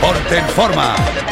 Porte en forma.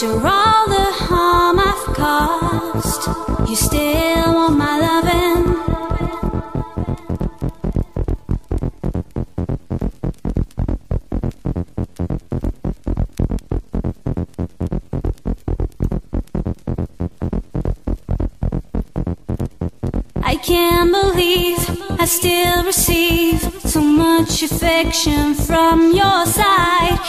After all the harm I've caused, you still want my loving. I can't believe I still receive so much affection from your side.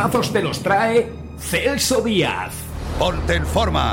Temazos te los trae Celso Díaz. Ponte en forma.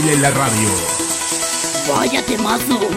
baile en la radio. Vaya temazo.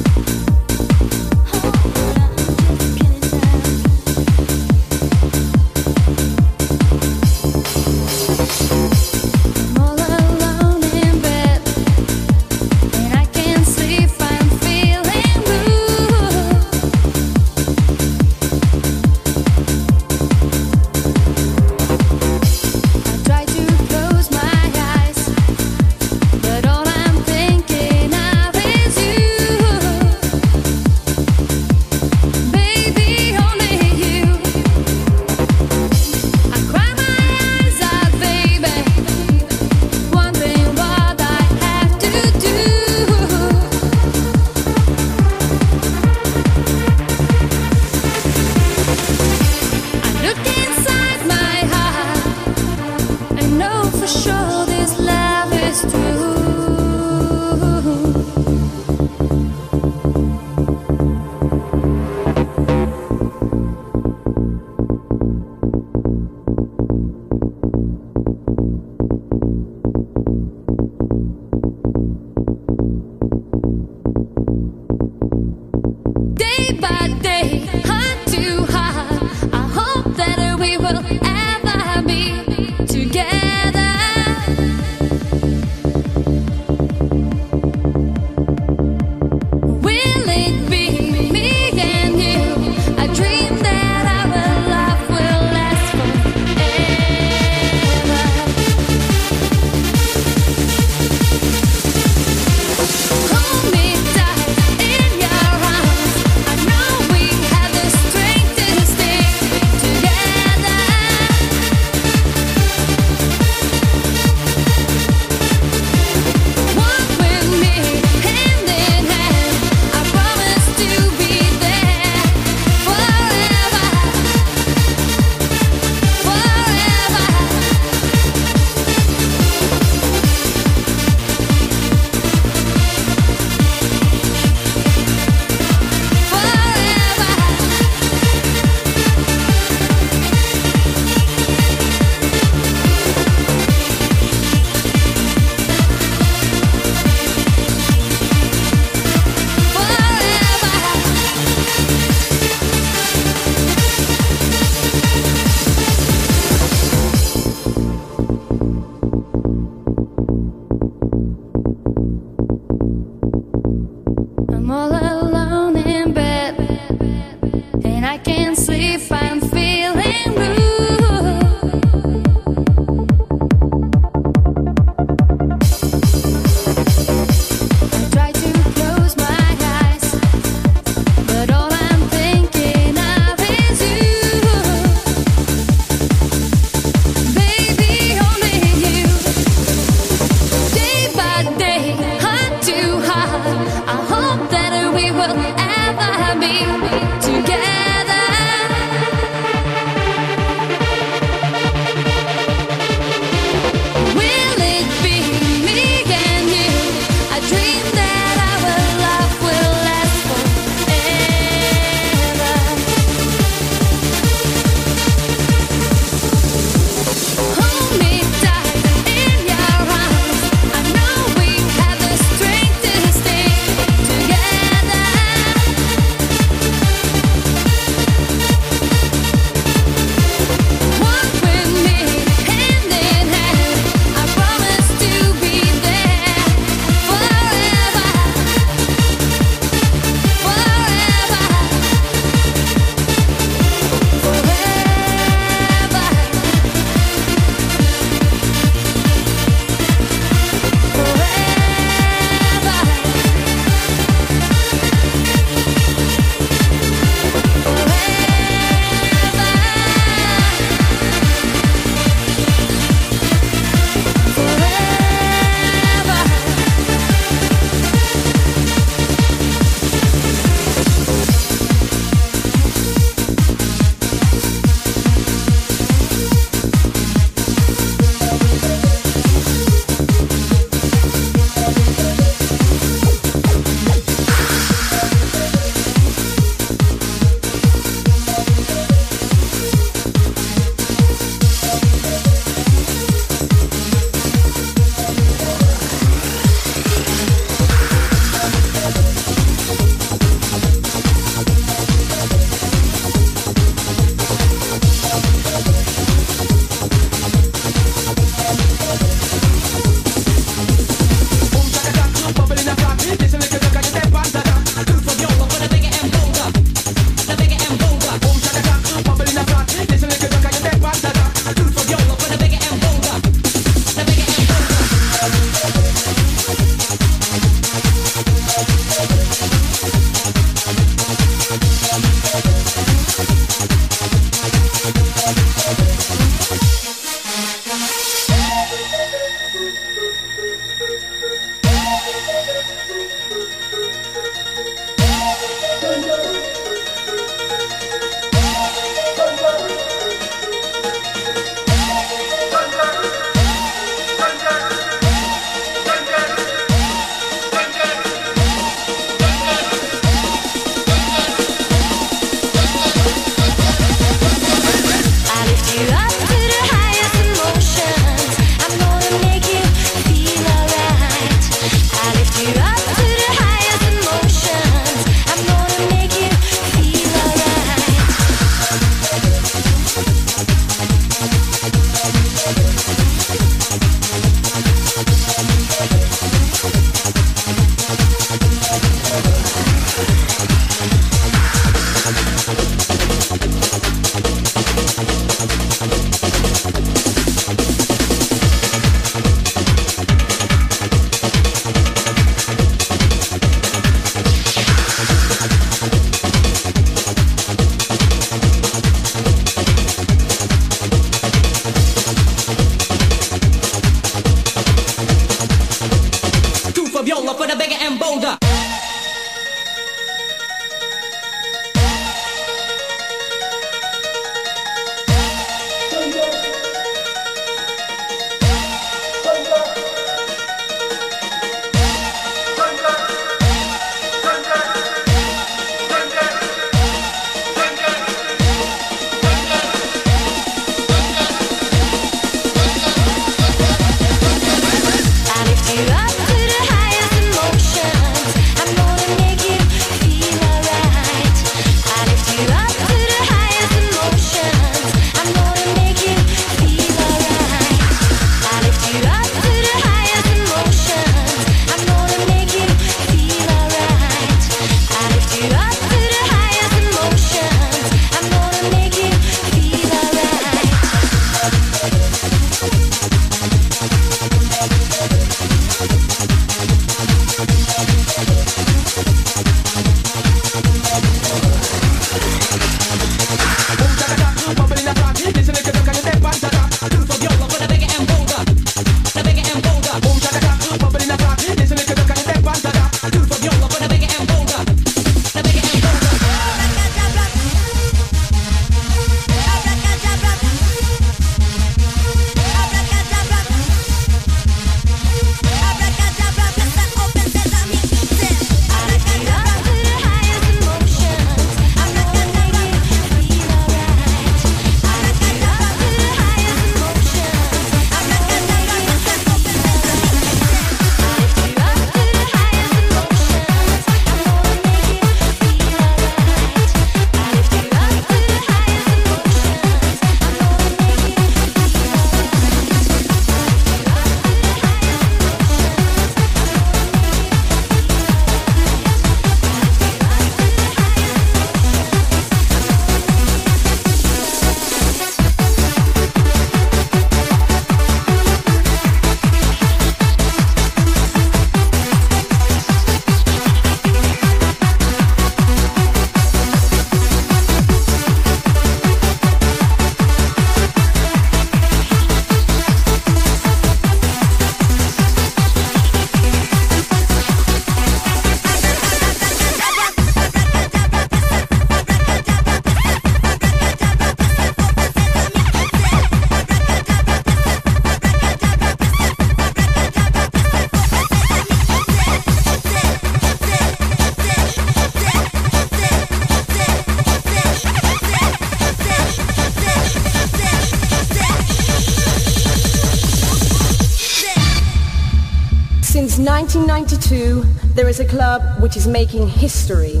which is making history.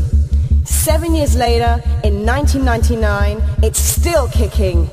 Seven years later, in 1999, it's still kicking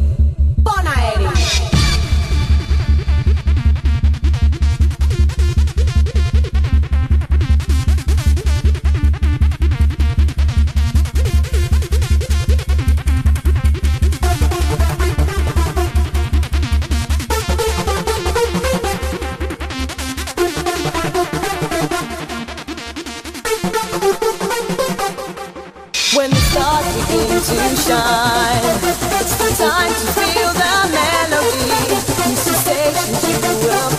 to shine. It's the time to feel the melody. the sensations you will